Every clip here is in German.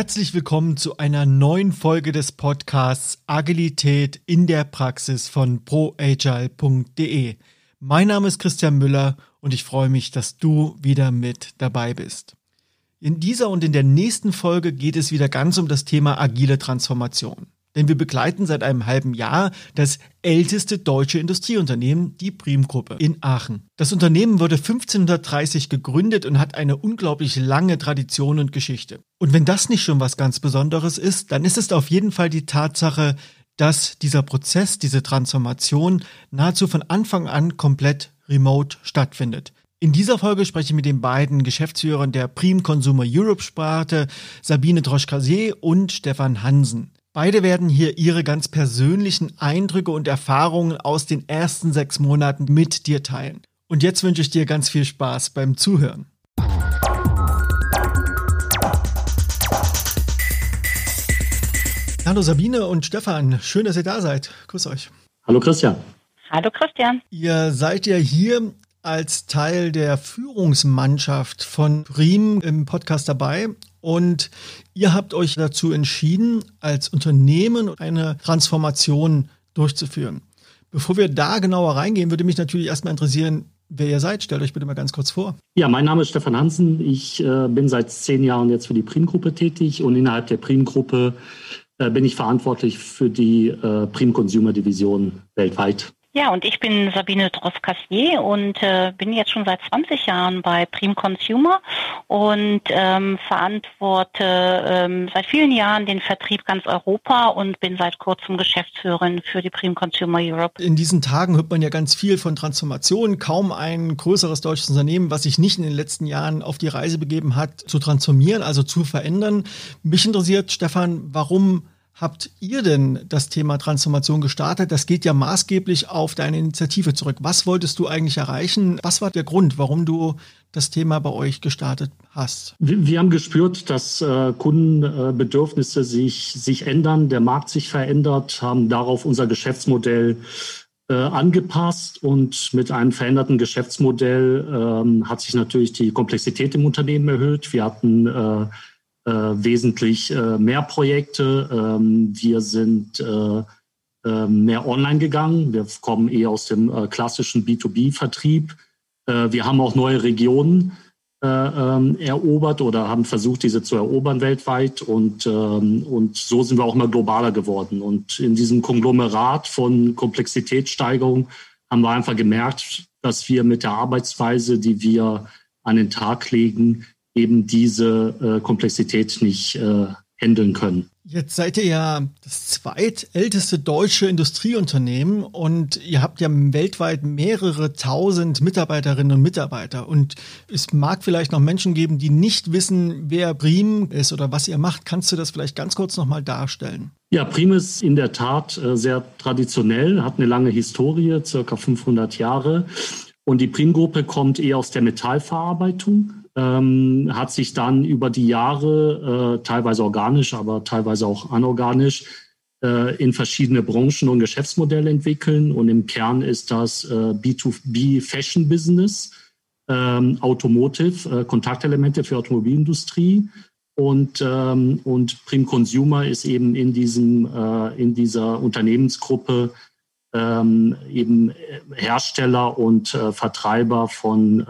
Herzlich willkommen zu einer neuen Folge des Podcasts Agilität in der Praxis von proagile.de. Mein Name ist Christian Müller und ich freue mich, dass du wieder mit dabei bist. In dieser und in der nächsten Folge geht es wieder ganz um das Thema agile Transformation. Denn wir begleiten seit einem halben Jahr das älteste deutsche Industrieunternehmen, die Primgruppe in Aachen. Das Unternehmen wurde 1530 gegründet und hat eine unglaublich lange Tradition und Geschichte. Und wenn das nicht schon was ganz Besonderes ist, dann ist es auf jeden Fall die Tatsache, dass dieser Prozess, diese Transformation nahezu von Anfang an komplett remote stattfindet. In dieser Folge spreche ich mit den beiden Geschäftsführern der Prim Consumer Europe Sparte, Sabine Droschkasier und Stefan Hansen. Beide werden hier ihre ganz persönlichen Eindrücke und Erfahrungen aus den ersten sechs Monaten mit dir teilen. Und jetzt wünsche ich dir ganz viel Spaß beim Zuhören. Hallo Sabine und Stefan, schön, dass ihr da seid. Grüß euch. Hallo Christian. Hallo Christian. Ihr seid ja hier als Teil der Führungsmannschaft von Prim im Podcast dabei und ihr habt euch dazu entschieden, als Unternehmen eine Transformation durchzuführen. Bevor wir da genauer reingehen, würde mich natürlich erstmal interessieren, wer ihr seid. Stellt euch bitte mal ganz kurz vor. Ja, mein Name ist Stefan Hansen. Ich äh, bin seit zehn Jahren jetzt für die Prim-Gruppe tätig und innerhalb der Prim-Gruppe äh, bin ich verantwortlich für die äh, Prim-Consumer-Division weltweit. Ja, und ich bin Sabine Droff-Cassier und äh, bin jetzt schon seit 20 Jahren bei Prim Consumer und ähm, verantworte ähm, seit vielen Jahren den Vertrieb ganz Europa und bin seit kurzem Geschäftsführerin für die Prim Consumer Europe. In diesen Tagen hört man ja ganz viel von Transformation. Kaum ein größeres deutsches Unternehmen, was sich nicht in den letzten Jahren auf die Reise begeben hat, zu transformieren, also zu verändern. Mich interessiert, Stefan, warum habt ihr denn das Thema Transformation gestartet? Das geht ja maßgeblich auf deine Initiative zurück. Was wolltest du eigentlich erreichen? Was war der Grund, warum du das Thema bei euch gestartet hast? Wir, wir haben gespürt, dass äh, Kundenbedürfnisse sich, sich ändern, der Markt sich verändert, haben darauf unser Geschäftsmodell äh, angepasst und mit einem veränderten Geschäftsmodell ähm, hat sich natürlich die Komplexität im Unternehmen erhöht. Wir hatten äh, äh, wesentlich äh, mehr Projekte. Ähm, wir sind äh, äh, mehr online gegangen. Wir kommen eher aus dem äh, klassischen B2B-Vertrieb. Äh, wir haben auch neue Regionen ähm, erobert oder haben versucht, diese zu erobern weltweit. Und, ähm, und so sind wir auch immer globaler geworden. Und in diesem Konglomerat von Komplexitätssteigerung haben wir einfach gemerkt, dass wir mit der Arbeitsweise, die wir an den Tag legen, eben diese äh, Komplexität nicht äh, handeln können. Jetzt seid ihr ja das zweitälteste deutsche Industrieunternehmen und ihr habt ja weltweit mehrere tausend Mitarbeiterinnen und Mitarbeiter. Und es mag vielleicht noch Menschen geben, die nicht wissen, wer Prim ist oder was ihr macht. Kannst du das vielleicht ganz kurz nochmal darstellen? Ja, Prim ist in der Tat äh, sehr traditionell, hat eine lange Historie, circa 500 Jahre. Und die Prim-Gruppe kommt eher aus der Metallverarbeitung ähm, hat sich dann über die Jahre, äh, teilweise organisch, aber teilweise auch anorganisch, äh, in verschiedene Branchen und Geschäftsmodelle entwickeln. Und im Kern ist das äh, B2B Fashion Business, ähm, Automotive, äh, Kontaktelemente für Automobilindustrie. Und, ähm, und Prim Consumer ist eben in, diesem, äh, in dieser Unternehmensgruppe ähm, eben Hersteller und äh, Vertreiber von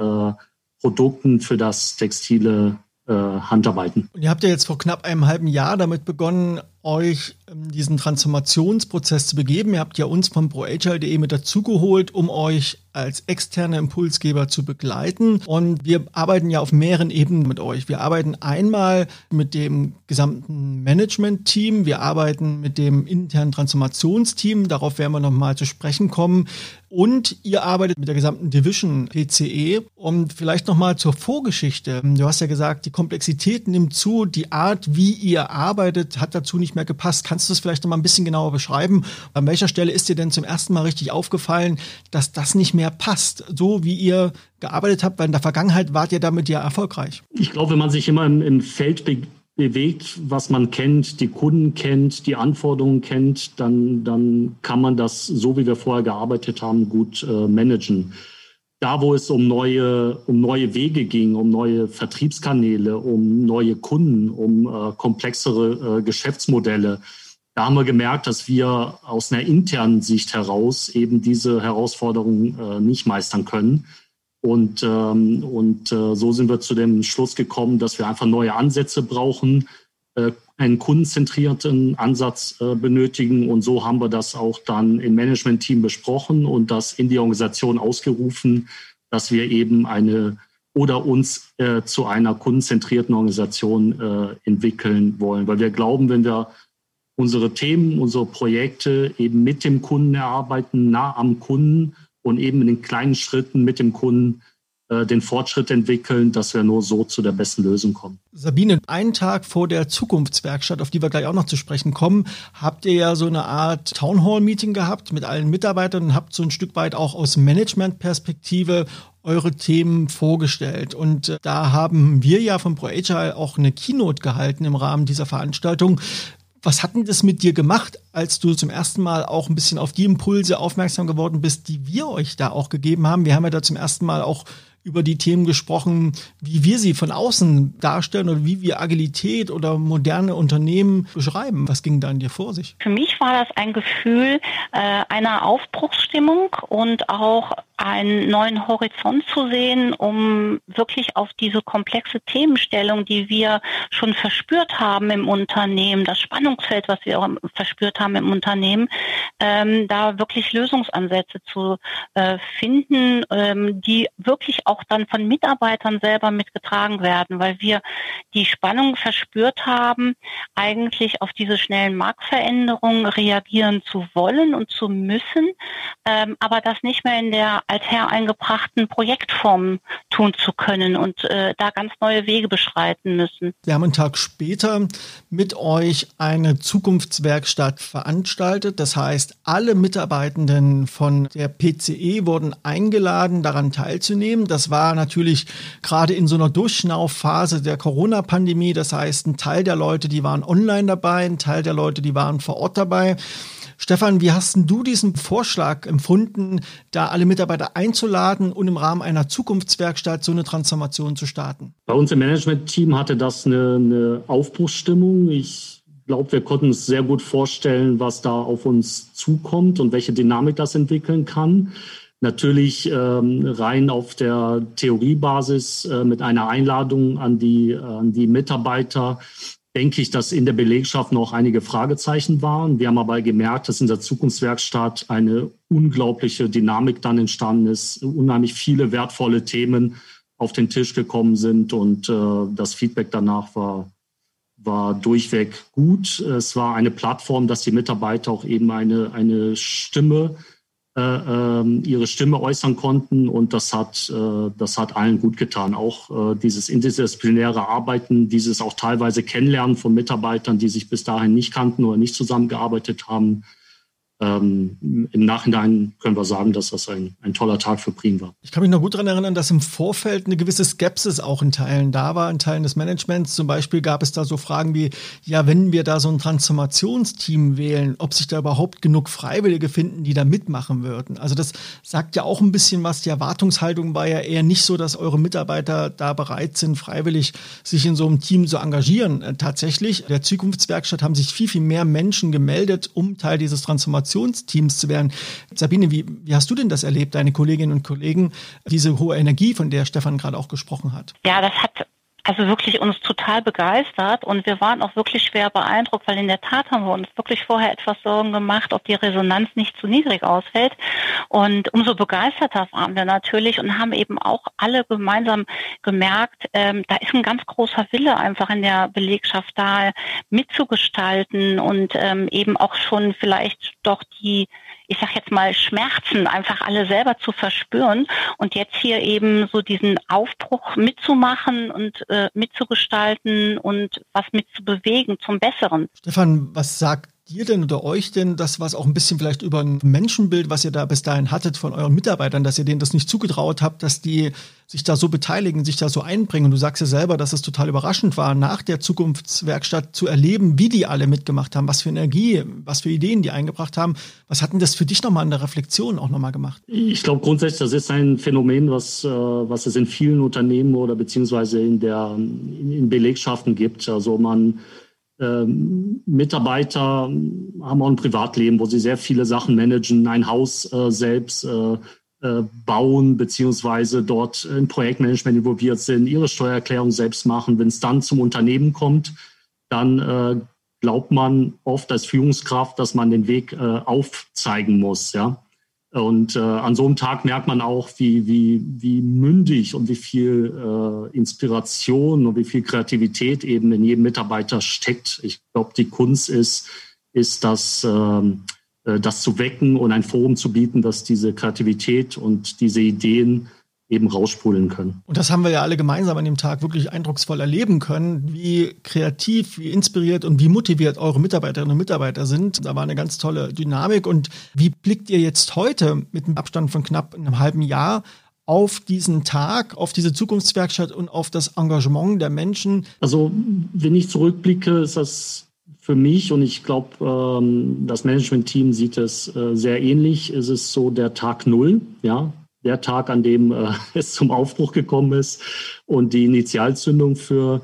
Produkten für das textile äh, Handarbeiten. Und ihr habt ja jetzt vor knapp einem halben Jahr damit begonnen, euch ähm, diesen Transformationsprozess zu begeben. Ihr habt ja uns vom ProAgile.de mit dazugeholt, um euch als externe Impulsgeber zu begleiten. Und wir arbeiten ja auf mehreren Ebenen mit euch. Wir arbeiten einmal mit dem gesamten Management-Team. Wir arbeiten mit dem internen Transformationsteam. Darauf werden wir nochmal zu sprechen kommen. Und ihr arbeitet mit der gesamten Division PCE. Und vielleicht nochmal zur Vorgeschichte. Du hast ja gesagt, die Komplexität nimmt zu. Die Art, wie ihr arbeitet, hat dazu nicht mehr gepasst. Kannst du es vielleicht nochmal ein bisschen genauer beschreiben? An welcher Stelle ist dir denn zum ersten Mal richtig aufgefallen, dass das nicht mehr mehr passt, so wie ihr gearbeitet habt, weil in der Vergangenheit wart ihr damit ja erfolgreich. Ich glaube, wenn man sich immer im, im Feld be bewegt, was man kennt, die Kunden kennt, die Anforderungen kennt, dann, dann kann man das, so wie wir vorher gearbeitet haben, gut äh, managen. Da, wo es um neue, um neue Wege ging, um neue Vertriebskanäle, um neue Kunden, um äh, komplexere äh, Geschäftsmodelle, da haben wir gemerkt, dass wir aus einer internen Sicht heraus eben diese Herausforderungen äh, nicht meistern können. Und, ähm, und äh, so sind wir zu dem Schluss gekommen, dass wir einfach neue Ansätze brauchen, äh, einen kundenzentrierten Ansatz äh, benötigen. Und so haben wir das auch dann im Management-Team besprochen und das in die Organisation ausgerufen, dass wir eben eine oder uns äh, zu einer kundenzentrierten Organisation äh, entwickeln wollen. Weil wir glauben, wenn wir unsere Themen, unsere Projekte eben mit dem Kunden erarbeiten, nah am Kunden und eben in den kleinen Schritten mit dem Kunden den Fortschritt entwickeln, dass wir nur so zu der besten Lösung kommen. Sabine, einen Tag vor der Zukunftswerkstatt, auf die wir gleich auch noch zu sprechen kommen, habt ihr ja so eine Art Townhall-Meeting gehabt mit allen Mitarbeitern und habt so ein Stück weit auch aus Management-Perspektive eure Themen vorgestellt. Und äh, da haben wir ja von ProAgile auch eine Keynote gehalten im Rahmen dieser Veranstaltung. Was hat denn das mit dir gemacht, als du zum ersten Mal auch ein bisschen auf die Impulse aufmerksam geworden bist, die wir euch da auch gegeben haben? Wir haben ja da zum ersten Mal auch über die Themen gesprochen, wie wir sie von außen darstellen oder wie wir Agilität oder moderne Unternehmen beschreiben. Was ging da in dir vor sich? Für mich war das ein Gefühl äh, einer Aufbruchsstimmung und auch einen neuen Horizont zu sehen, um wirklich auf diese komplexe Themenstellung, die wir schon verspürt haben im Unternehmen, das Spannungsfeld, was wir auch verspürt haben im Unternehmen, ähm, da wirklich Lösungsansätze zu äh, finden, ähm, die wirklich auch dann von Mitarbeitern selber mitgetragen werden, weil wir die Spannung verspürt haben, eigentlich auf diese schnellen Marktveränderungen reagieren zu wollen und zu müssen, ähm, aber das nicht mehr in der althereingebrachten Projektformen tun zu können und äh, da ganz neue Wege beschreiten müssen. Wir haben einen Tag später mit euch eine Zukunftswerkstatt veranstaltet. Das heißt, alle Mitarbeitenden von der PCE wurden eingeladen, daran teilzunehmen. Das war natürlich gerade in so einer Durchschnaufphase der Corona-Pandemie. Das heißt, ein Teil der Leute, die waren online dabei, ein Teil der Leute, die waren vor Ort dabei. Stefan, wie hast du diesen Vorschlag empfunden, da alle Mitarbeiter einzuladen und im Rahmen einer Zukunftswerkstatt so eine Transformation zu starten? Bei uns im Management-Team hatte das eine, eine Aufbruchsstimmung. Ich glaube, wir konnten uns sehr gut vorstellen, was da auf uns zukommt und welche Dynamik das entwickeln kann. Natürlich ähm, rein auf der Theoriebasis äh, mit einer Einladung an die, an die Mitarbeiter denke ich, dass in der Belegschaft noch einige Fragezeichen waren. Wir haben aber gemerkt, dass in der Zukunftswerkstatt eine unglaubliche Dynamik dann entstanden ist, unheimlich viele wertvolle Themen auf den Tisch gekommen sind und äh, das Feedback danach war, war durchweg gut. Es war eine Plattform, dass die Mitarbeiter auch eben eine, eine Stimme ihre Stimme äußern konnten und das hat, äh, das hat allen gut getan. Auch äh, dieses interdisziplinäre Arbeiten, dieses auch teilweise Kennenlernen von Mitarbeitern, die sich bis dahin nicht kannten oder nicht zusammengearbeitet haben, ähm, Im Nachhinein können wir sagen, dass das ein, ein toller Tag für Prim war. Ich kann mich noch gut daran erinnern, dass im Vorfeld eine gewisse Skepsis auch in Teilen da war, in Teilen des Managements. Zum Beispiel gab es da so Fragen wie, ja, wenn wir da so ein Transformationsteam wählen, ob sich da überhaupt genug Freiwillige finden, die da mitmachen würden. Also das sagt ja auch ein bisschen was. Die Erwartungshaltung war ja eher nicht so, dass eure Mitarbeiter da bereit sind, freiwillig sich in so einem Team zu engagieren. Äh, tatsächlich, der Zukunftswerkstatt haben sich viel, viel mehr Menschen gemeldet, um Teil dieses Transformationsteams Innovationsteams zu werden. Sabine, wie, wie hast du denn das erlebt, deine Kolleginnen und Kollegen, diese hohe Energie, von der Stefan gerade auch gesprochen hat? Ja, das hat also wirklich uns total begeistert und wir waren auch wirklich schwer beeindruckt, weil in der Tat haben wir uns wirklich vorher etwas Sorgen gemacht, ob die Resonanz nicht zu niedrig ausfällt. Und umso begeisterter waren wir natürlich und haben eben auch alle gemeinsam gemerkt, ähm, da ist ein ganz großer Wille einfach in der Belegschaft da mitzugestalten und ähm, eben auch schon vielleicht doch die ich sag jetzt mal, Schmerzen einfach alle selber zu verspüren und jetzt hier eben so diesen Aufbruch mitzumachen und äh, mitzugestalten und was mitzubewegen zum Besseren. Stefan, was sagt dir denn oder euch denn das, was auch ein bisschen vielleicht über ein Menschenbild, was ihr da bis dahin hattet von euren Mitarbeitern, dass ihr denen das nicht zugetraut habt, dass die sich da so beteiligen, sich da so einbringen? Du sagst ja selber, dass es total überraschend war, nach der Zukunftswerkstatt zu erleben, wie die alle mitgemacht haben, was für Energie, was für Ideen die eingebracht haben. Was hat denn das für dich nochmal in der Reflexion auch nochmal gemacht? Ich glaube grundsätzlich, das ist ein Phänomen, was, äh, was es in vielen Unternehmen oder beziehungsweise in der in Belegschaften gibt. Also man ähm, Mitarbeiter haben auch ein Privatleben, wo sie sehr viele Sachen managen, ein Haus äh, selbst äh, äh, bauen, beziehungsweise dort in Projektmanagement involviert sind, ihre Steuererklärung selbst machen. Wenn es dann zum Unternehmen kommt, dann äh, glaubt man oft als Führungskraft, dass man den Weg äh, aufzeigen muss. Ja? Und äh, an so einem Tag merkt man auch, wie, wie, wie mündig und wie viel äh, Inspiration und wie viel Kreativität eben in jedem Mitarbeiter steckt. Ich glaube, die Kunst ist, ist das, ähm, äh, das zu wecken und ein Forum zu bieten, dass diese Kreativität und diese Ideen eben raussprudeln können. Und das haben wir ja alle gemeinsam an dem Tag wirklich eindrucksvoll erleben können, wie kreativ, wie inspiriert und wie motiviert eure Mitarbeiterinnen und Mitarbeiter sind. Da war eine ganz tolle Dynamik. Und wie blickt ihr jetzt heute mit einem Abstand von knapp einem halben Jahr auf diesen Tag, auf diese Zukunftswerkstatt und auf das Engagement der Menschen? Also, wenn ich zurückblicke, ist das für mich und ich glaube, ähm, das Management-Team sieht es äh, sehr ähnlich. Es ist so der Tag Null, ja, der Tag, an dem äh, es zum Aufbruch gekommen ist und die Initialzündung für,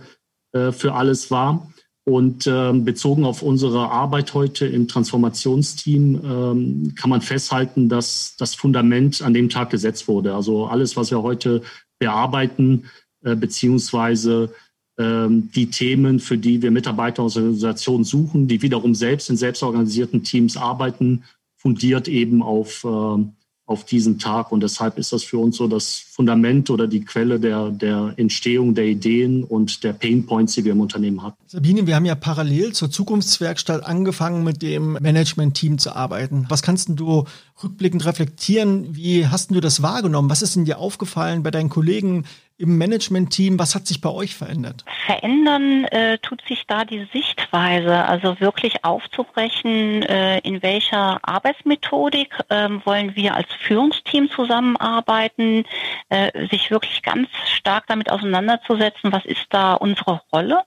äh, für alles war. Und ähm, bezogen auf unsere Arbeit heute im Transformationsteam ähm, kann man festhalten, dass das Fundament an dem Tag gesetzt wurde. Also alles, was wir heute bearbeiten, äh, beziehungsweise ähm, die Themen, für die wir Mitarbeiterorganisationen suchen, die wiederum selbst in selbstorganisierten Teams arbeiten, fundiert eben auf, äh, auf diesen Tag. Und deshalb ist das für uns so das Fundament oder die Quelle der, der Entstehung der Ideen und der Painpoints, die wir im Unternehmen hatten. Sabine, wir haben ja parallel zur Zukunftswerkstatt angefangen, mit dem Management-Team zu arbeiten. Was kannst du rückblickend reflektieren? Wie hast du das wahrgenommen? Was ist denn dir aufgefallen bei deinen Kollegen im Management-Team? Was hat sich bei euch verändert? Verändern äh, tut sich da die Sichtweise, also wirklich aufzubrechen, äh, in welcher Arbeitsmethodik äh, wollen wir als Führungsteam zusammenarbeiten, äh, sich wirklich ganz stark damit auseinanderzusetzen, was ist da unsere Rolle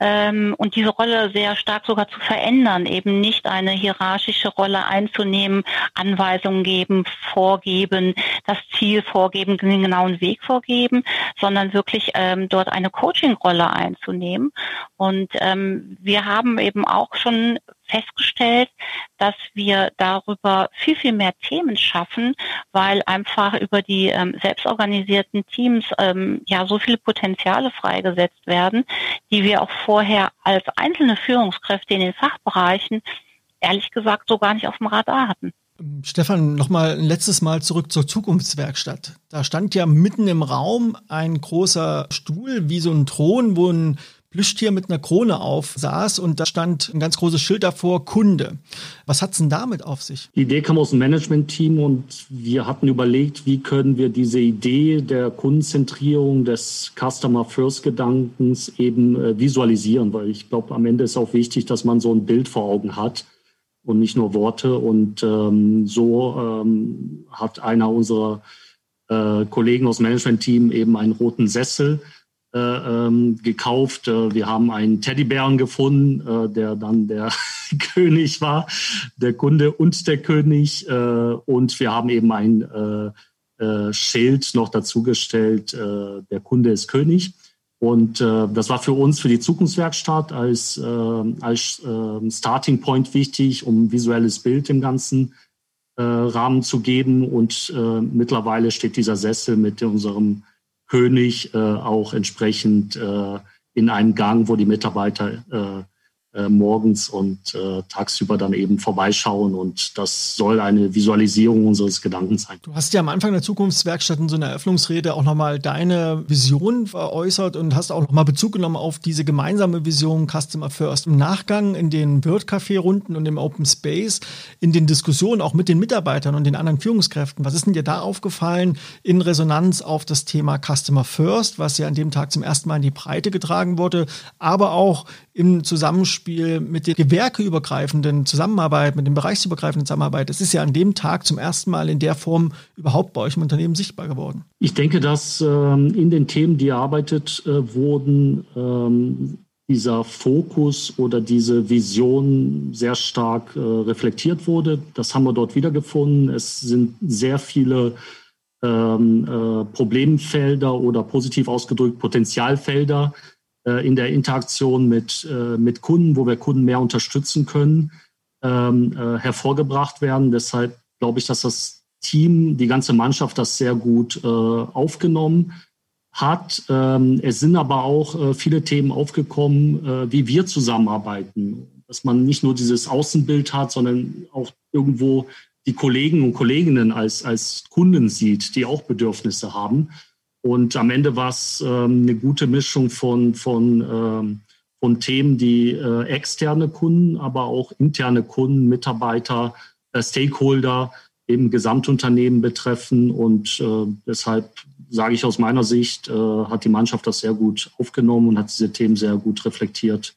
ähm, und diese Rolle sehr stark sogar zu verändern, eben nicht eine hierarchische Rolle einzunehmen, Anweisungen geben, vorgeben, das Ziel vorgeben, den genauen Weg vorgeben, sondern wirklich ähm, dort eine Coaching-Rolle einzunehmen. Und ähm, wir haben eben auch schon festgestellt, dass wir darüber viel, viel mehr Themen schaffen, weil einfach über die ähm, selbstorganisierten Teams ähm, ja so viele Potenziale freigesetzt werden, die wir auch vorher als einzelne Führungskräfte in den Fachbereichen ehrlich gesagt so gar nicht auf dem Radar hatten. Stefan, nochmal ein letztes Mal zurück zur Zukunftswerkstatt. Da stand ja mitten im Raum ein großer Stuhl, wie so ein Thron, wo ein Plüschtier mit einer Krone auf saß und da stand ein ganz großes Schild davor, Kunde. Was hat's denn damit auf sich? Die Idee kam aus dem Management-Team und wir hatten überlegt, wie können wir diese Idee der Kundenzentrierung, des Customer-First-Gedankens eben äh, visualisieren, weil ich glaube, am Ende ist auch wichtig, dass man so ein Bild vor Augen hat und nicht nur Worte. Und ähm, so ähm, hat einer unserer äh, Kollegen aus Management-Team eben einen roten Sessel äh, ähm, gekauft. Äh, wir haben einen Teddybären gefunden, äh, der dann der König war, der Kunde und der König. Äh, und wir haben eben ein äh, Schild noch dazugestellt, der Kunde ist König. Und äh, das war für uns, für die Zukunftswerkstatt als, äh, als äh, Starting Point wichtig, um visuelles Bild im ganzen äh, Rahmen zu geben. Und äh, mittlerweile steht dieser Sessel mit unserem König äh, auch entsprechend äh, in einem Gang, wo die Mitarbeiter äh, morgens und äh, tagsüber dann eben vorbeischauen. Und das soll eine Visualisierung unseres Gedankens sein. Du hast ja am Anfang der Zukunftswerkstatt in so einer Eröffnungsrede auch nochmal deine Vision veräußert und hast auch nochmal Bezug genommen auf diese gemeinsame Vision Customer First. Im Nachgang in den Wirt-Café-Runden und im Open Space, in den Diskussionen auch mit den Mitarbeitern und den anderen Führungskräften, was ist denn dir da aufgefallen in Resonanz auf das Thema Customer First, was ja an dem Tag zum ersten Mal in die Breite getragen wurde, aber auch im Zusammenspiel Beispiel mit der gewerkeübergreifenden Zusammenarbeit, mit dem bereichsübergreifenden Zusammenarbeit, das ist ja an dem Tag zum ersten Mal in der Form überhaupt bei euch im Unternehmen sichtbar geworden. Ich denke, dass ähm, in den Themen, die erarbeitet äh, wurden, ähm, dieser Fokus oder diese Vision sehr stark äh, reflektiert wurde. Das haben wir dort wiedergefunden. Es sind sehr viele ähm, äh, Problemfelder oder positiv ausgedrückt Potenzialfelder in der Interaktion mit, äh, mit Kunden, wo wir Kunden mehr unterstützen können, ähm, äh, hervorgebracht werden. Deshalb glaube ich, dass das Team, die ganze Mannschaft das sehr gut äh, aufgenommen hat. Ähm, es sind aber auch äh, viele Themen aufgekommen, äh, wie wir zusammenarbeiten. Dass man nicht nur dieses Außenbild hat, sondern auch irgendwo die Kollegen und Kolleginnen als, als Kunden sieht, die auch Bedürfnisse haben. Und am Ende war es ähm, eine gute Mischung von, von, ähm, von Themen, die äh, externe Kunden, aber auch interne Kunden, Mitarbeiter, äh, Stakeholder im Gesamtunternehmen betreffen. Und äh, deshalb sage ich aus meiner Sicht, äh, hat die Mannschaft das sehr gut aufgenommen und hat diese Themen sehr gut reflektiert,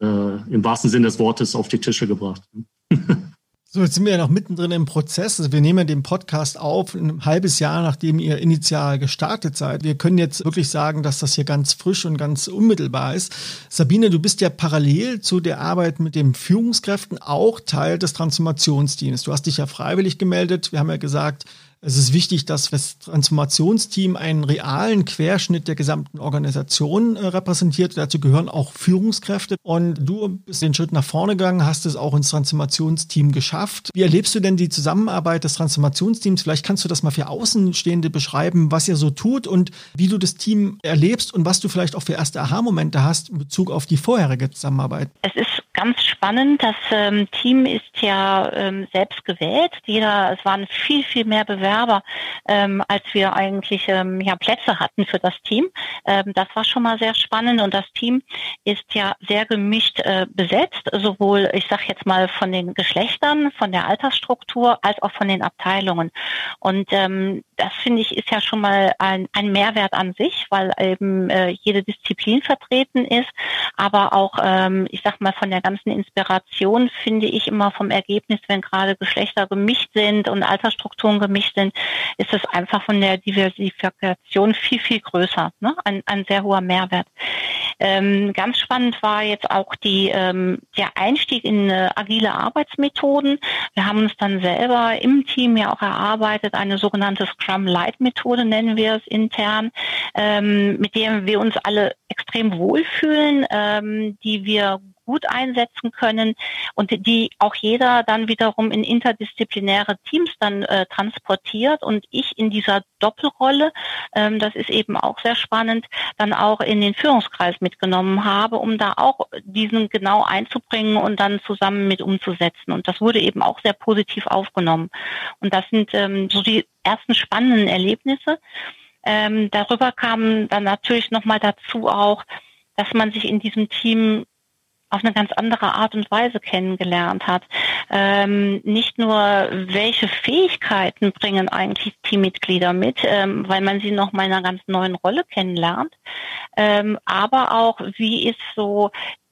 äh, im wahrsten Sinne des Wortes auf die Tische gebracht. So, jetzt sind wir ja noch mittendrin im Prozess. Also wir nehmen den Podcast auf, ein halbes Jahr nachdem ihr initial gestartet seid. Wir können jetzt wirklich sagen, dass das hier ganz frisch und ganz unmittelbar ist. Sabine, du bist ja parallel zu der Arbeit mit den Führungskräften auch Teil des Transformationsteams. Du hast dich ja freiwillig gemeldet. Wir haben ja gesagt, es ist wichtig, dass das Transformationsteam einen realen Querschnitt der gesamten Organisation äh, repräsentiert. Dazu gehören auch Führungskräfte. Und du bist den Schritt nach vorne gegangen, hast es auch ins Transformationsteam geschafft. Wie erlebst du denn die Zusammenarbeit des Transformationsteams? Vielleicht kannst du das mal für Außenstehende beschreiben, was ihr so tut und wie du das Team erlebst und was du vielleicht auch für erste Aha-Momente hast in Bezug auf die vorherige Zusammenarbeit. Es ist ganz spannend. Das ähm, Team ist ja ähm, selbst gewählt. Jeder, es waren viel, viel mehr Bewerber, ähm, als wir eigentlich ähm, ja, Plätze hatten für das Team. Ähm, das war schon mal sehr spannend und das Team ist ja sehr gemischt äh, besetzt, sowohl, ich sage jetzt mal, von den Geschlechtern, von der Altersstruktur, als auch von den Abteilungen. Und ähm, das finde ich ist ja schon mal ein, ein Mehrwert an sich, weil eben äh, jede Disziplin vertreten ist, aber auch, ich sag mal, von der ganzen Inspiration finde ich immer vom Ergebnis, wenn gerade Geschlechter gemischt sind und Altersstrukturen gemischt sind, ist es einfach von der Diversifikation viel, viel größer. Ne? Ein, ein sehr hoher Mehrwert. Ähm, ganz spannend war jetzt auch die, ähm, der Einstieg in äh, agile Arbeitsmethoden. Wir haben uns dann selber im Team ja auch erarbeitet, eine sogenannte Scrum Light Methode nennen wir es intern, ähm, mit der wir uns alle extrem wohlfühlen, ähm, die wir gut einsetzen können und die auch jeder dann wiederum in interdisziplinäre Teams dann äh, transportiert und ich in dieser Doppelrolle, ähm, das ist eben auch sehr spannend, dann auch in den Führungskreis mitgenommen habe, um da auch diesen genau einzubringen und dann zusammen mit umzusetzen. Und das wurde eben auch sehr positiv aufgenommen. Und das sind ähm, so die ersten spannenden Erlebnisse. Ähm, darüber kam dann natürlich nochmal dazu auch, dass man sich in diesem Team auf eine ganz andere Art und Weise kennengelernt hat. Ähm, nicht nur, welche Fähigkeiten bringen eigentlich Teammitglieder mit, ähm, weil man sie noch mal in einer ganz neuen Rolle kennenlernt, ähm, aber auch, wie ist so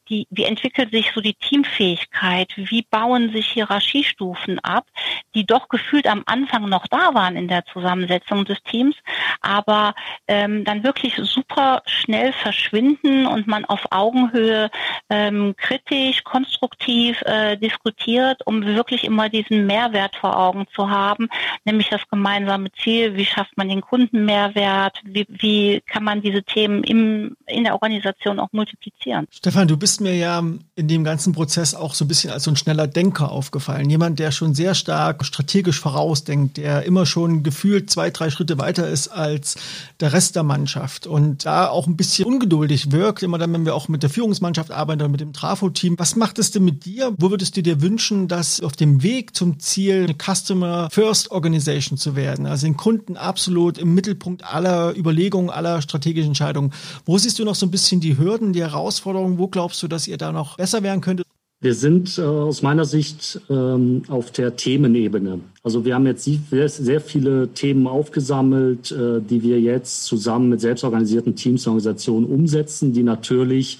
die, wie entwickelt sich so die Teamfähigkeit? Wie bauen sich Hierarchiestufen ab, die doch gefühlt am Anfang noch da waren in der Zusammensetzung des Teams, aber ähm, dann wirklich super schnell verschwinden und man auf Augenhöhe ähm, kritisch, konstruktiv äh, diskutiert, um wirklich immer diesen Mehrwert vor Augen zu haben, nämlich das gemeinsame Ziel, wie schafft man den Kundenmehrwert, wie, wie kann man diese Themen im, in der Organisation auch multiplizieren. Stefan, du bist bist mir ja in dem ganzen Prozess auch so ein bisschen als so ein schneller Denker aufgefallen. Jemand, der schon sehr stark strategisch vorausdenkt, der immer schon gefühlt zwei, drei Schritte weiter ist als der Rest der Mannschaft und da auch ein bisschen ungeduldig wirkt, immer dann, wenn wir auch mit der Führungsmannschaft arbeiten oder mit dem Trafo-Team. Was macht es denn mit dir? Wo würdest du dir wünschen, dass auf dem Weg zum Ziel eine Customer First Organization zu werden, also den Kunden absolut im Mittelpunkt aller Überlegungen, aller strategischen Entscheidungen. Wo siehst du noch so ein bisschen die Hürden, die Herausforderungen? Wo glaubst du, dass ihr da noch besser werden könntet? Wir sind äh, aus meiner Sicht ähm, auf der Themenebene. Also wir haben jetzt sehr, sehr viele Themen aufgesammelt, äh, die wir jetzt zusammen mit selbstorganisierten Teams und Organisationen umsetzen, die natürlich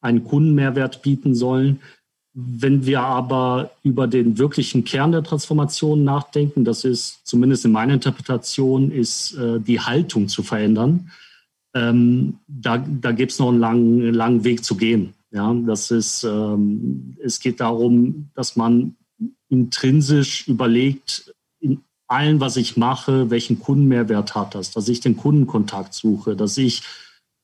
einen Kundenmehrwert bieten sollen. Wenn wir aber über den wirklichen Kern der Transformation nachdenken, das ist zumindest in meiner Interpretation, ist äh, die Haltung zu verändern. Ähm, da da gibt es noch einen langen, langen Weg zu gehen. Ja, das ist, ähm, es geht darum, dass man intrinsisch überlegt, in allem, was ich mache, welchen Kundenmehrwert hat das, dass ich den Kundenkontakt suche, dass ich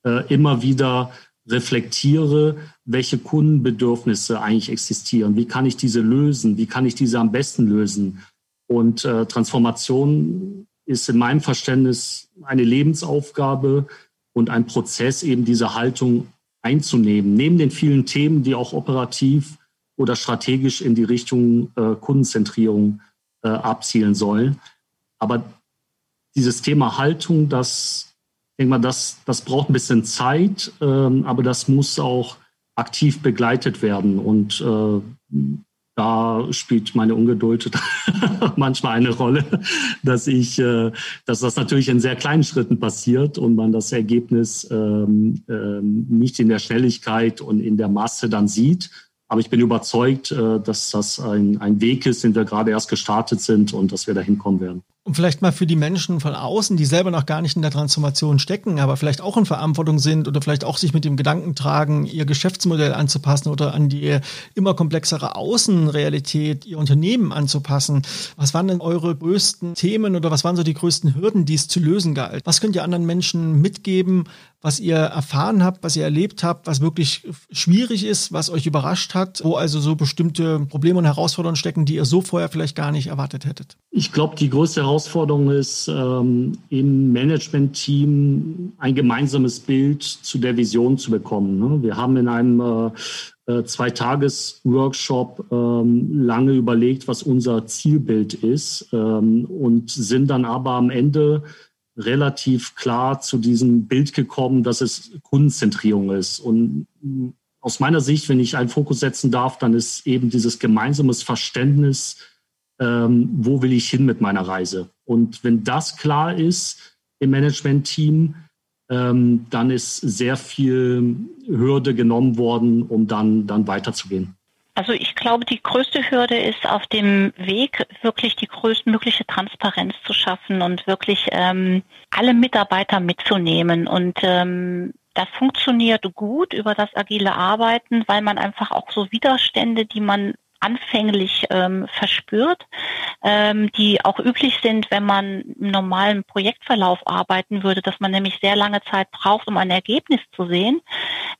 äh, immer wieder reflektiere, welche Kundenbedürfnisse eigentlich existieren. Wie kann ich diese lösen? Wie kann ich diese am besten lösen? Und äh, Transformation ist in meinem Verständnis eine Lebensaufgabe und ein Prozess, eben diese Haltung einzunehmen, neben den vielen Themen, die auch operativ oder strategisch in die Richtung äh, Kundenzentrierung äh, abzielen sollen. Aber dieses Thema Haltung, das denke mal, das, das braucht ein bisschen Zeit, ähm, aber das muss auch aktiv begleitet werden. Und äh, da spielt meine Ungeduld manchmal eine Rolle, dass ich, äh, dass das natürlich in sehr kleinen Schritten passiert und man das Ergebnis ähm, ähm, nicht in der Schnelligkeit und in der Masse dann sieht. Aber ich bin überzeugt, äh, dass das ein, ein Weg ist, den wir gerade erst gestartet sind und dass wir dahin kommen werden. Und vielleicht mal für die Menschen von außen, die selber noch gar nicht in der Transformation stecken, aber vielleicht auch in Verantwortung sind oder vielleicht auch sich mit dem Gedanken tragen, ihr Geschäftsmodell anzupassen oder an die immer komplexere Außenrealität ihr Unternehmen anzupassen. Was waren denn eure größten Themen oder was waren so die größten Hürden, die es zu lösen galt? Was könnt ihr anderen Menschen mitgeben, was ihr erfahren habt, was ihr erlebt habt, was wirklich schwierig ist, was euch überrascht hat, wo also so bestimmte Probleme und Herausforderungen stecken, die ihr so vorher vielleicht gar nicht erwartet hättet? Ich glaube, die größte Herausforderung ist, ähm, im Management-Team ein gemeinsames Bild zu der Vision zu bekommen. Ne? Wir haben in einem äh, äh, Zwei-Tages-Workshop ähm, lange überlegt, was unser Zielbild ist ähm, und sind dann aber am Ende relativ klar zu diesem Bild gekommen, dass es Kundenzentrierung ist. Und aus meiner Sicht, wenn ich einen Fokus setzen darf, dann ist eben dieses gemeinsames Verständnis, ähm, wo will ich hin mit meiner Reise. Und wenn das klar ist im Management-Team, ähm, dann ist sehr viel Hürde genommen worden, um dann, dann weiterzugehen. Also ich glaube, die größte Hürde ist auf dem Weg, wirklich die größtmögliche Transparenz zu schaffen und wirklich ähm, alle Mitarbeiter mitzunehmen. Und ähm, das funktioniert gut über das agile Arbeiten, weil man einfach auch so Widerstände, die man anfänglich ähm, verspürt, ähm, die auch üblich sind, wenn man im normalen Projektverlauf arbeiten würde, dass man nämlich sehr lange Zeit braucht, um ein Ergebnis zu sehen,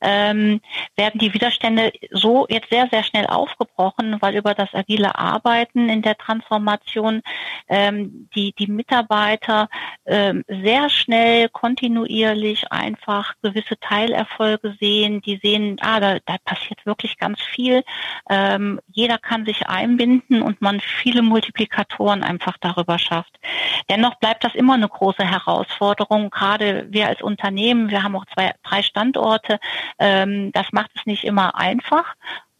ähm, werden die Widerstände so jetzt sehr, sehr schnell aufgebrochen, weil über das agile Arbeiten in der Transformation ähm, die, die Mitarbeiter ähm, sehr schnell, kontinuierlich einfach gewisse Teilerfolge sehen, die sehen, ah, da, da passiert wirklich ganz viel. Ähm, jeder jeder kann sich einbinden und man viele Multiplikatoren einfach darüber schafft. Dennoch bleibt das immer eine große Herausforderung. Gerade wir als Unternehmen, wir haben auch zwei, drei Standorte. Ähm, das macht es nicht immer einfach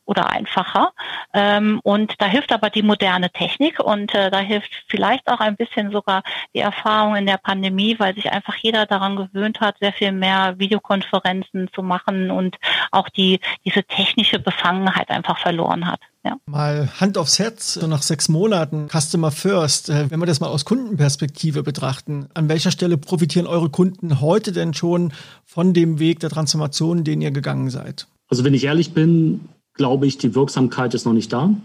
oder einfacher. Ähm, und da hilft aber die moderne Technik und äh, da hilft vielleicht auch ein bisschen sogar die Erfahrung in der Pandemie, weil sich einfach jeder daran gewöhnt hat, sehr viel mehr Videokonferenzen zu machen und auch die diese technische Befangenheit einfach verloren hat. Ja. Mal Hand aufs Herz, so nach sechs Monaten Customer First, äh, wenn wir das mal aus Kundenperspektive betrachten, an welcher Stelle profitieren eure Kunden heute denn schon von dem Weg der Transformation, den ihr gegangen seid? Also wenn ich ehrlich bin, glaube ich, die Wirksamkeit ist noch nicht da.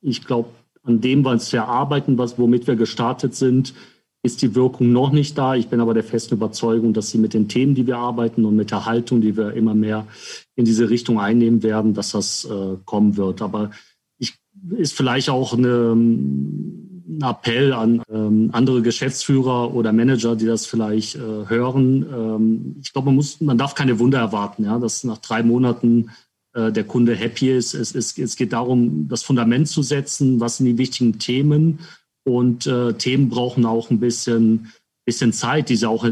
Ich glaube, an dem, was wir arbeiten, was, womit wir gestartet sind, ist die Wirkung noch nicht da. Ich bin aber der festen Überzeugung, dass sie mit den Themen, die wir arbeiten und mit der Haltung, die wir immer mehr in diese Richtung einnehmen werden, dass das äh, kommen wird. Aber ich, ist vielleicht auch eine, ein Appell an ähm, andere Geschäftsführer oder Manager, die das vielleicht äh, hören. Ähm, ich glaube, man muss, man darf keine Wunder erwarten, ja, dass nach drei Monaten der Kunde happy ist. Es, es, es geht darum, das Fundament zu setzen, was sind die wichtigen Themen. Und äh, Themen brauchen auch ein bisschen, bisschen Zeit, diese auch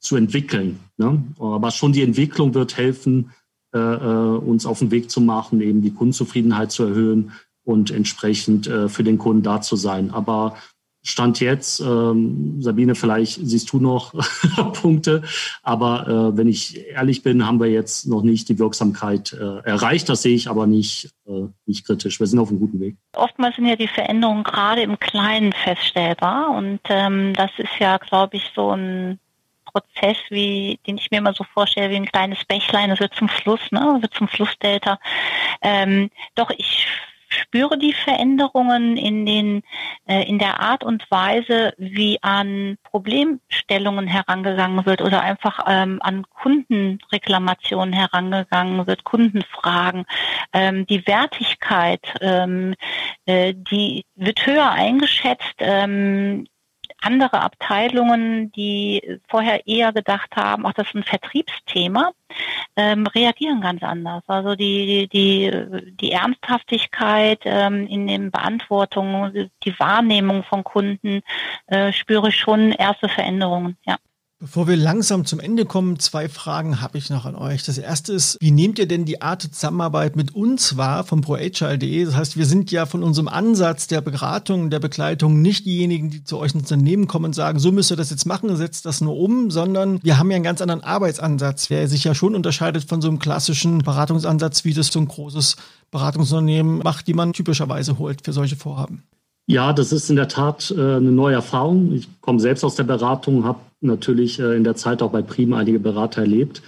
zu entwickeln. Ne? Aber schon die Entwicklung wird helfen, äh, äh, uns auf den Weg zu machen, eben die Kundenzufriedenheit zu erhöhen und entsprechend äh, für den Kunden da zu sein. Aber Stand jetzt, ähm, Sabine, vielleicht siehst du noch Punkte, aber äh, wenn ich ehrlich bin, haben wir jetzt noch nicht die Wirksamkeit äh, erreicht. Das sehe ich aber nicht, äh, nicht kritisch. Wir sind auf einem guten Weg. Oftmals sind ja die Veränderungen gerade im Kleinen feststellbar und ähm, das ist ja, glaube ich, so ein Prozess, wie, den ich mir immer so vorstelle, wie ein kleines Bächlein, das wird zum Fluss, ne, wird zum Flussdelta. Ähm, doch ich spüre die Veränderungen in den äh, in der Art und Weise, wie an Problemstellungen herangegangen wird oder einfach ähm, an Kundenreklamationen herangegangen wird, Kundenfragen. Ähm, die Wertigkeit, ähm, äh, die wird höher eingeschätzt. Ähm, andere Abteilungen, die vorher eher gedacht haben, ach, das ist ein Vertriebsthema, ähm, reagieren ganz anders. Also die, die, die Ernsthaftigkeit ähm, in den Beantwortungen, die Wahrnehmung von Kunden äh, spüre ich schon erste Veränderungen, ja. Bevor wir langsam zum Ende kommen, zwei Fragen habe ich noch an euch. Das erste ist, wie nehmt ihr denn die Art Zusammenarbeit mit uns wahr von ProHR.de? Das heißt, wir sind ja von unserem Ansatz der Beratung, der Begleitung nicht diejenigen, die zu euch ins Unternehmen kommen und sagen, so müsst ihr das jetzt machen, setzt das nur um, sondern wir haben ja einen ganz anderen Arbeitsansatz, der sich ja schon unterscheidet von so einem klassischen Beratungsansatz, wie das so ein großes Beratungsunternehmen macht, die man typischerweise holt für solche Vorhaben. Ja, das ist in der Tat äh, eine neue Erfahrung. Ich komme selbst aus der Beratung, habe natürlich äh, in der Zeit auch bei Prima einige Berater erlebt.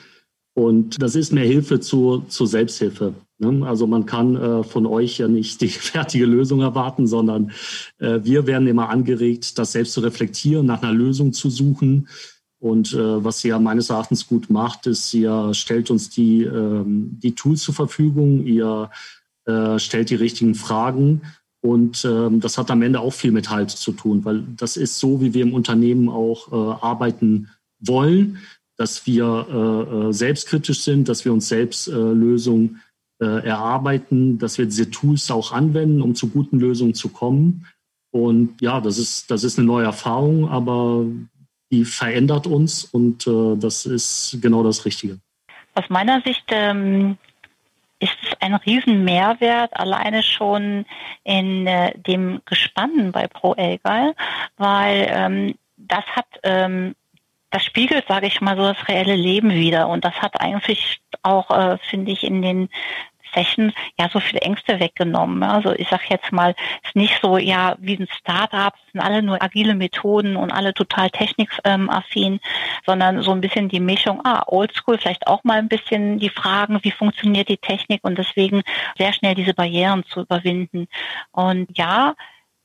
Und das ist mehr Hilfe zur, zur Selbsthilfe. Ne? Also man kann äh, von euch ja nicht die fertige Lösung erwarten, sondern äh, wir werden immer angeregt, das selbst zu reflektieren, nach einer Lösung zu suchen. Und was ihr meines Erachtens gut macht, ist, ihr stellt uns die, ähm, die Tools zur Verfügung, ihr stellt die richtigen Fragen und ähm, das hat am Ende auch viel mit Halt zu tun, weil das ist so, wie wir im Unternehmen auch äh, arbeiten wollen, dass wir äh, äh, selbstkritisch sind, dass wir uns selbst äh, Lösungen äh, erarbeiten, dass wir diese Tools auch anwenden, um zu guten Lösungen zu kommen. Und ja, das ist, das ist eine neue Erfahrung, aber die verändert uns und äh, das ist genau das Richtige. Aus meiner Sicht ähm, ist es ein Riesenmehrwert alleine schon in äh, dem Gespann bei Pro Elgal, weil ähm, das hat ähm, das spiegelt, sage ich mal, so das reelle Leben wieder. Und das hat eigentlich auch, äh, finde ich, in den Session ja so viele Ängste weggenommen. Also ich sage jetzt mal, es ist nicht so ja wie ein Startup, es sind alle nur agile Methoden und alle total technikaffin, sondern so ein bisschen die Mischung, ah, oldschool, vielleicht auch mal ein bisschen die Fragen, wie funktioniert die Technik und deswegen sehr schnell diese Barrieren zu überwinden. Und ja,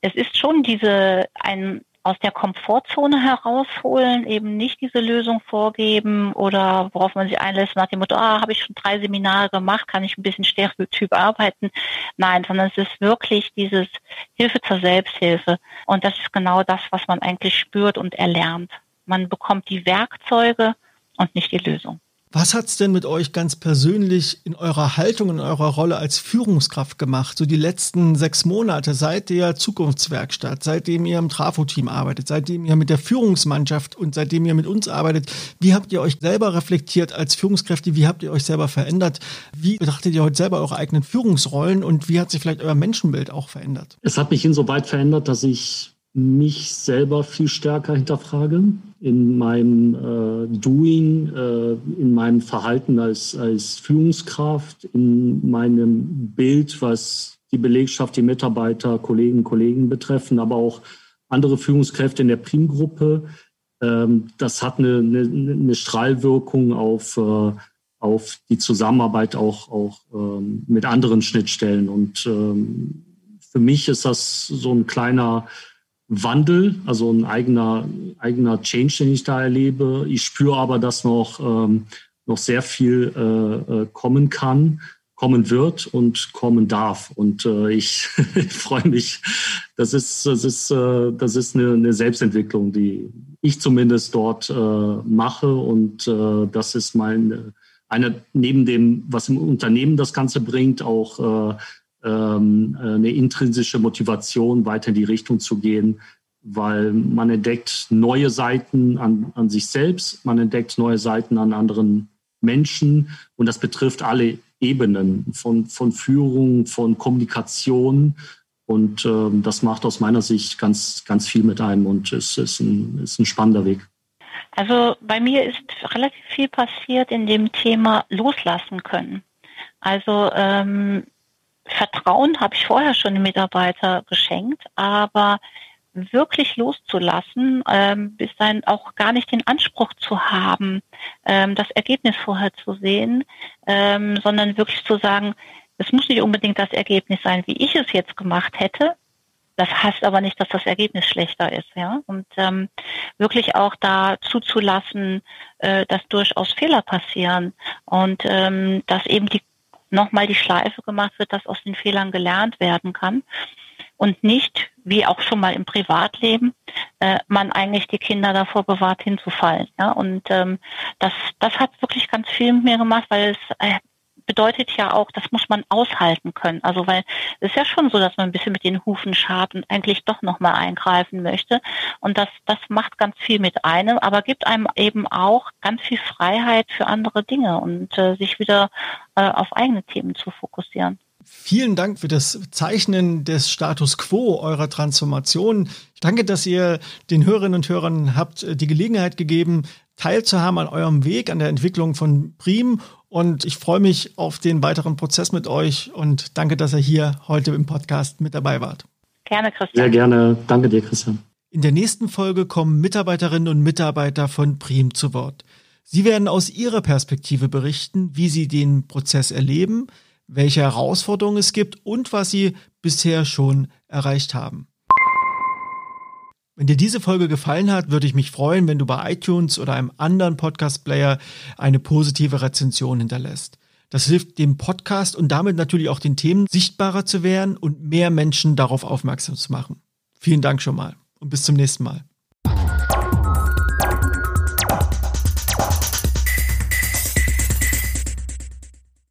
es ist schon diese ein aus der Komfortzone herausholen, eben nicht diese Lösung vorgeben oder worauf man sich einlässt nach dem Motto, ah, habe ich schon drei Seminare gemacht, kann ich ein bisschen stereotyp arbeiten. Nein, sondern es ist wirklich dieses Hilfe zur Selbsthilfe. Und das ist genau das, was man eigentlich spürt und erlernt. Man bekommt die Werkzeuge und nicht die Lösung. Was hat's denn mit euch ganz persönlich in eurer Haltung, in eurer Rolle als Führungskraft gemacht? So die letzten sechs Monate seit der Zukunftswerkstatt, seitdem ihr im Trafo-Team arbeitet, seitdem ihr mit der Führungsmannschaft und seitdem ihr mit uns arbeitet. Wie habt ihr euch selber reflektiert als Führungskräfte? Wie habt ihr euch selber verändert? Wie betrachtet ihr heute selber eure eigenen Führungsrollen und wie hat sich vielleicht euer Menschenbild auch verändert? Es hat mich insoweit verändert, dass ich mich selber viel stärker hinterfrage in meinem äh, Doing, äh, in meinem Verhalten als, als Führungskraft, in meinem Bild, was die Belegschaft, die Mitarbeiter, Kollegen, Kollegen betreffen, aber auch andere Führungskräfte in der Primgruppe. Ähm, das hat eine, eine, eine Strahlwirkung auf, äh, auf die Zusammenarbeit auch, auch ähm, mit anderen Schnittstellen. Und ähm, für mich ist das so ein kleiner Wandel, also ein eigener, eigener Change, den ich da erlebe. Ich spüre aber, dass noch, ähm, noch sehr viel äh, äh kommen kann, kommen wird und kommen darf. Und äh, ich, ich freue mich. Das ist, das ist, äh, das ist eine, eine Selbstentwicklung, die ich zumindest dort äh, mache. Und äh, das ist mein, eine, neben dem, was im Unternehmen das Ganze bringt, auch eine intrinsische Motivation, weiter in die Richtung zu gehen, weil man entdeckt neue Seiten an, an sich selbst, man entdeckt neue Seiten an anderen Menschen und das betrifft alle Ebenen von, von Führung, von Kommunikation Und ähm, das macht aus meiner Sicht ganz, ganz viel mit einem und es ist ein, ist ein spannender Weg. Also bei mir ist relativ viel passiert in dem Thema loslassen können. Also ähm, Vertrauen habe ich vorher schon den Mitarbeiter geschenkt, aber wirklich loszulassen, ähm, bis dann auch gar nicht den Anspruch zu haben, ähm, das Ergebnis vorher zu sehen, ähm, sondern wirklich zu sagen, es muss nicht unbedingt das Ergebnis sein, wie ich es jetzt gemacht hätte. Das heißt aber nicht, dass das Ergebnis schlechter ist, ja. Und ähm, wirklich auch da zuzulassen, äh, dass durchaus Fehler passieren und ähm, dass eben die nochmal die Schleife gemacht wird, dass aus den Fehlern gelernt werden kann und nicht, wie auch schon mal im Privatleben, äh, man eigentlich die Kinder davor bewahrt, hinzufallen. Ja? Und ähm, das, das hat wirklich ganz viel mit mir gemacht, weil es äh, bedeutet ja auch, das muss man aushalten können. Also weil es ist ja schon so, dass man ein bisschen mit den Hufen scharrt und eigentlich doch nochmal eingreifen möchte. Und das, das macht ganz viel mit einem, aber gibt einem eben auch ganz viel Freiheit für andere Dinge und äh, sich wieder äh, auf eigene Themen zu fokussieren. Vielen Dank für das Zeichnen des Status quo eurer Transformation. Danke, dass ihr den Hörerinnen und Hörern habt äh, die Gelegenheit gegeben, teilzuhaben an eurem Weg, an der Entwicklung von Prim. Und ich freue mich auf den weiteren Prozess mit euch und danke, dass ihr hier heute im Podcast mit dabei wart. Gerne, Christian. Sehr gerne. Danke dir, Christian. In der nächsten Folge kommen Mitarbeiterinnen und Mitarbeiter von Prim zu Wort. Sie werden aus ihrer Perspektive berichten, wie sie den Prozess erleben, welche Herausforderungen es gibt und was sie bisher schon erreicht haben. Wenn dir diese Folge gefallen hat, würde ich mich freuen, wenn du bei iTunes oder einem anderen Podcast-Player eine positive Rezension hinterlässt. Das hilft dem Podcast und damit natürlich auch den Themen sichtbarer zu werden und mehr Menschen darauf aufmerksam zu machen. Vielen Dank schon mal und bis zum nächsten Mal.